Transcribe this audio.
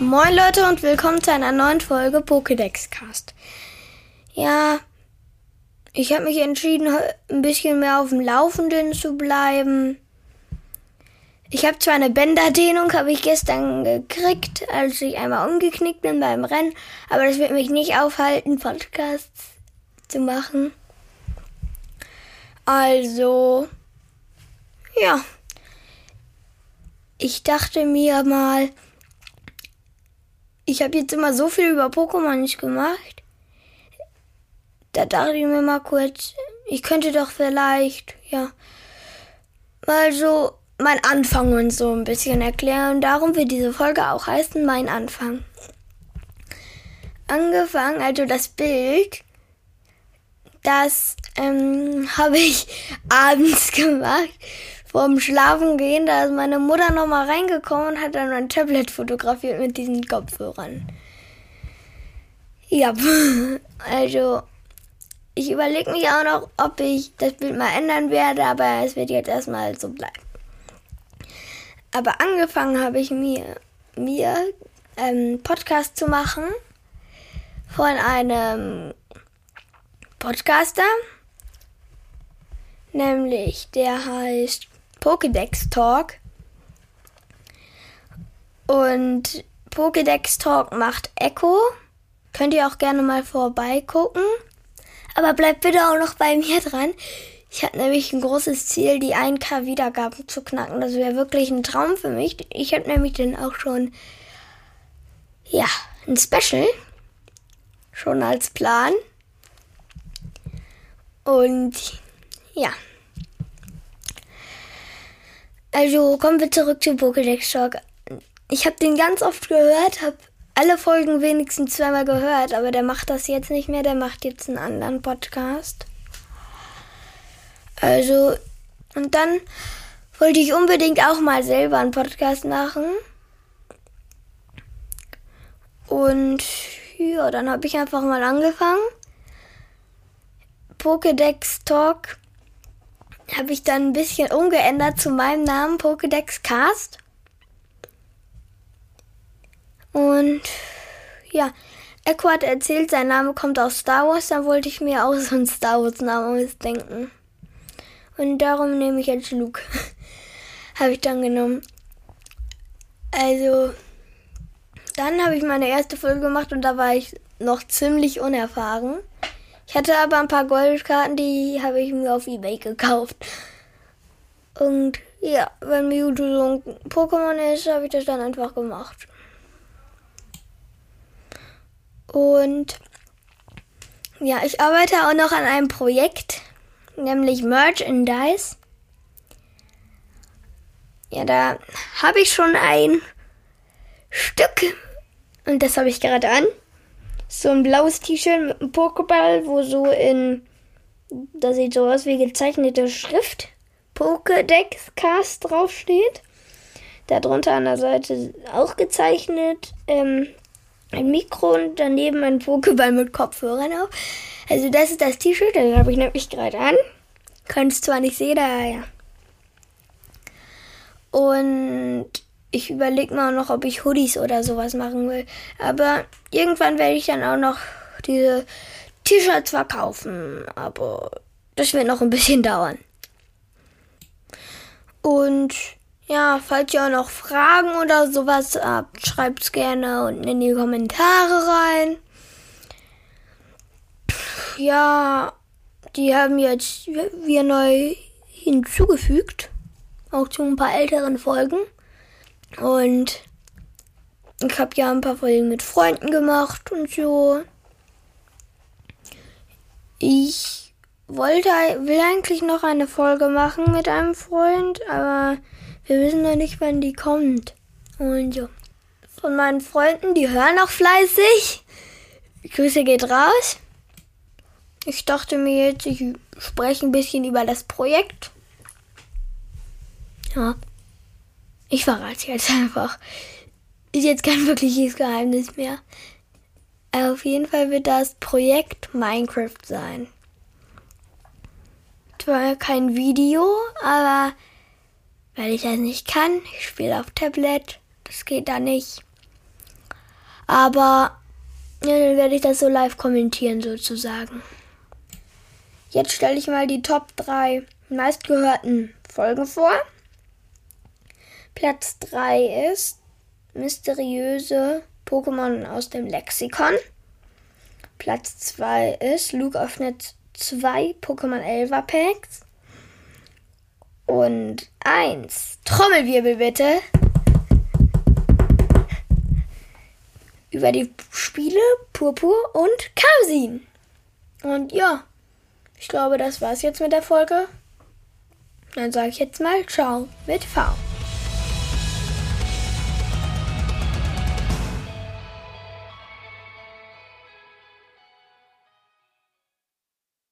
Moin Leute und willkommen zu einer neuen Folge Pokédex Cast. Ja, ich habe mich entschieden, ein bisschen mehr auf dem Laufenden zu bleiben. Ich habe zwar eine Bänderdehnung, habe ich gestern gekriegt, als ich einmal umgeknickt bin beim Rennen, aber das wird mich nicht aufhalten, Podcasts zu machen. Also, ja. Ich dachte mir mal, ich habe jetzt immer so viel über Pokémon nicht gemacht. Da dachte ich mir mal kurz, ich könnte doch vielleicht, ja, mal so mein Anfang und so ein bisschen erklären. Darum wird diese Folge auch heißen, mein Anfang. Angefangen, also das Bild, das ähm, habe ich abends gemacht vorm Schlafen gehen, da ist meine Mutter nochmal reingekommen und hat dann mein Tablet fotografiert mit diesen Kopfhörern. Ja, also ich überlege mich auch noch, ob ich das Bild mal ändern werde, aber es wird jetzt erstmal so bleiben. Aber angefangen habe ich mir, mir ähm, Podcast zu machen von einem Podcaster, nämlich der heißt Pokédex Talk. Und Pokédex Talk macht Echo. Könnt ihr auch gerne mal vorbeigucken. Aber bleibt bitte auch noch bei mir dran. Ich habe nämlich ein großes Ziel, die 1K Wiedergaben zu knacken. Das wäre wirklich ein Traum für mich. Ich habe nämlich dann auch schon, ja, ein Special. Schon als Plan. Und ja. Also kommen wir zurück zu Pokédex Talk. Ich habe den ganz oft gehört, habe alle Folgen wenigstens zweimal gehört, aber der macht das jetzt nicht mehr, der macht jetzt einen anderen Podcast. Also, und dann wollte ich unbedingt auch mal selber einen Podcast machen. Und ja, dann habe ich einfach mal angefangen. Pokédex Talk habe ich dann ein bisschen umgeändert zu meinem Namen Pokédex Cast. Und ja, Echo hat erzählt, sein Name kommt aus Star Wars, dann wollte ich mir auch so einen Star Wars Namen ausdenken. Und darum nehme ich jetzt Luke. habe ich dann genommen. Also, dann habe ich meine erste Folge gemacht und da war ich noch ziemlich unerfahren. Ich hatte aber ein paar Goldkarten, die habe ich mir auf Ebay gekauft. Und ja, wenn Mewtwo so ein Pokémon ist, habe ich das dann einfach gemacht. Und ja, ich arbeite auch noch an einem Projekt, nämlich Merchandise. Ja, da habe ich schon ein Stück und das habe ich gerade an so ein blaues T-Shirt mit einem Pokéball, wo so in, das sieht so aus wie gezeichnete Schrift, Pokédex Cast draufsteht. Darunter an der Seite auch gezeichnet ähm, ein Mikro und daneben ein Pokéball mit Kopfhörern auf. Also das ist das T-Shirt, das habe ich nämlich gerade an. Könnt es zwar nicht sehen, aber ja. Und ich überlege mal noch, ob ich Hoodies oder sowas machen will. Aber irgendwann werde ich dann auch noch diese T-Shirts verkaufen. Aber das wird noch ein bisschen dauern. Und ja, falls ihr auch noch Fragen oder sowas habt, schreibt es gerne unten in die Kommentare rein. Ja, die haben jetzt wir neu hinzugefügt. Auch zu ein paar älteren Folgen. Und ich habe ja ein paar Folgen mit Freunden gemacht und so. Ich wollte, will eigentlich noch eine Folge machen mit einem Freund, aber wir wissen noch nicht, wann die kommt. Und ja. Von meinen Freunden, die hören auch fleißig. Grüße geht raus. Ich dachte mir jetzt, ich spreche ein bisschen über das Projekt. Ja. Ich verrate jetzt einfach. Ist jetzt kein wirkliches Geheimnis mehr. Auf jeden Fall wird das Projekt Minecraft sein. Zwar kein Video, aber weil ich das nicht kann, ich spiele auf Tablet, das geht da nicht. Aber ja, dann werde ich das so live kommentieren sozusagen. Jetzt stelle ich mal die Top 3 meistgehörten Folgen vor. Platz 3 ist mysteriöse Pokémon aus dem Lexikon. Platz 2 ist Luke öffnet zwei Pokémon Elva Packs. Und 1. Trommelwirbel bitte. Über die Spiele Purpur und Karsin. Und ja, ich glaube, das war's jetzt mit der Folge. Dann sage ich jetzt mal Ciao mit V.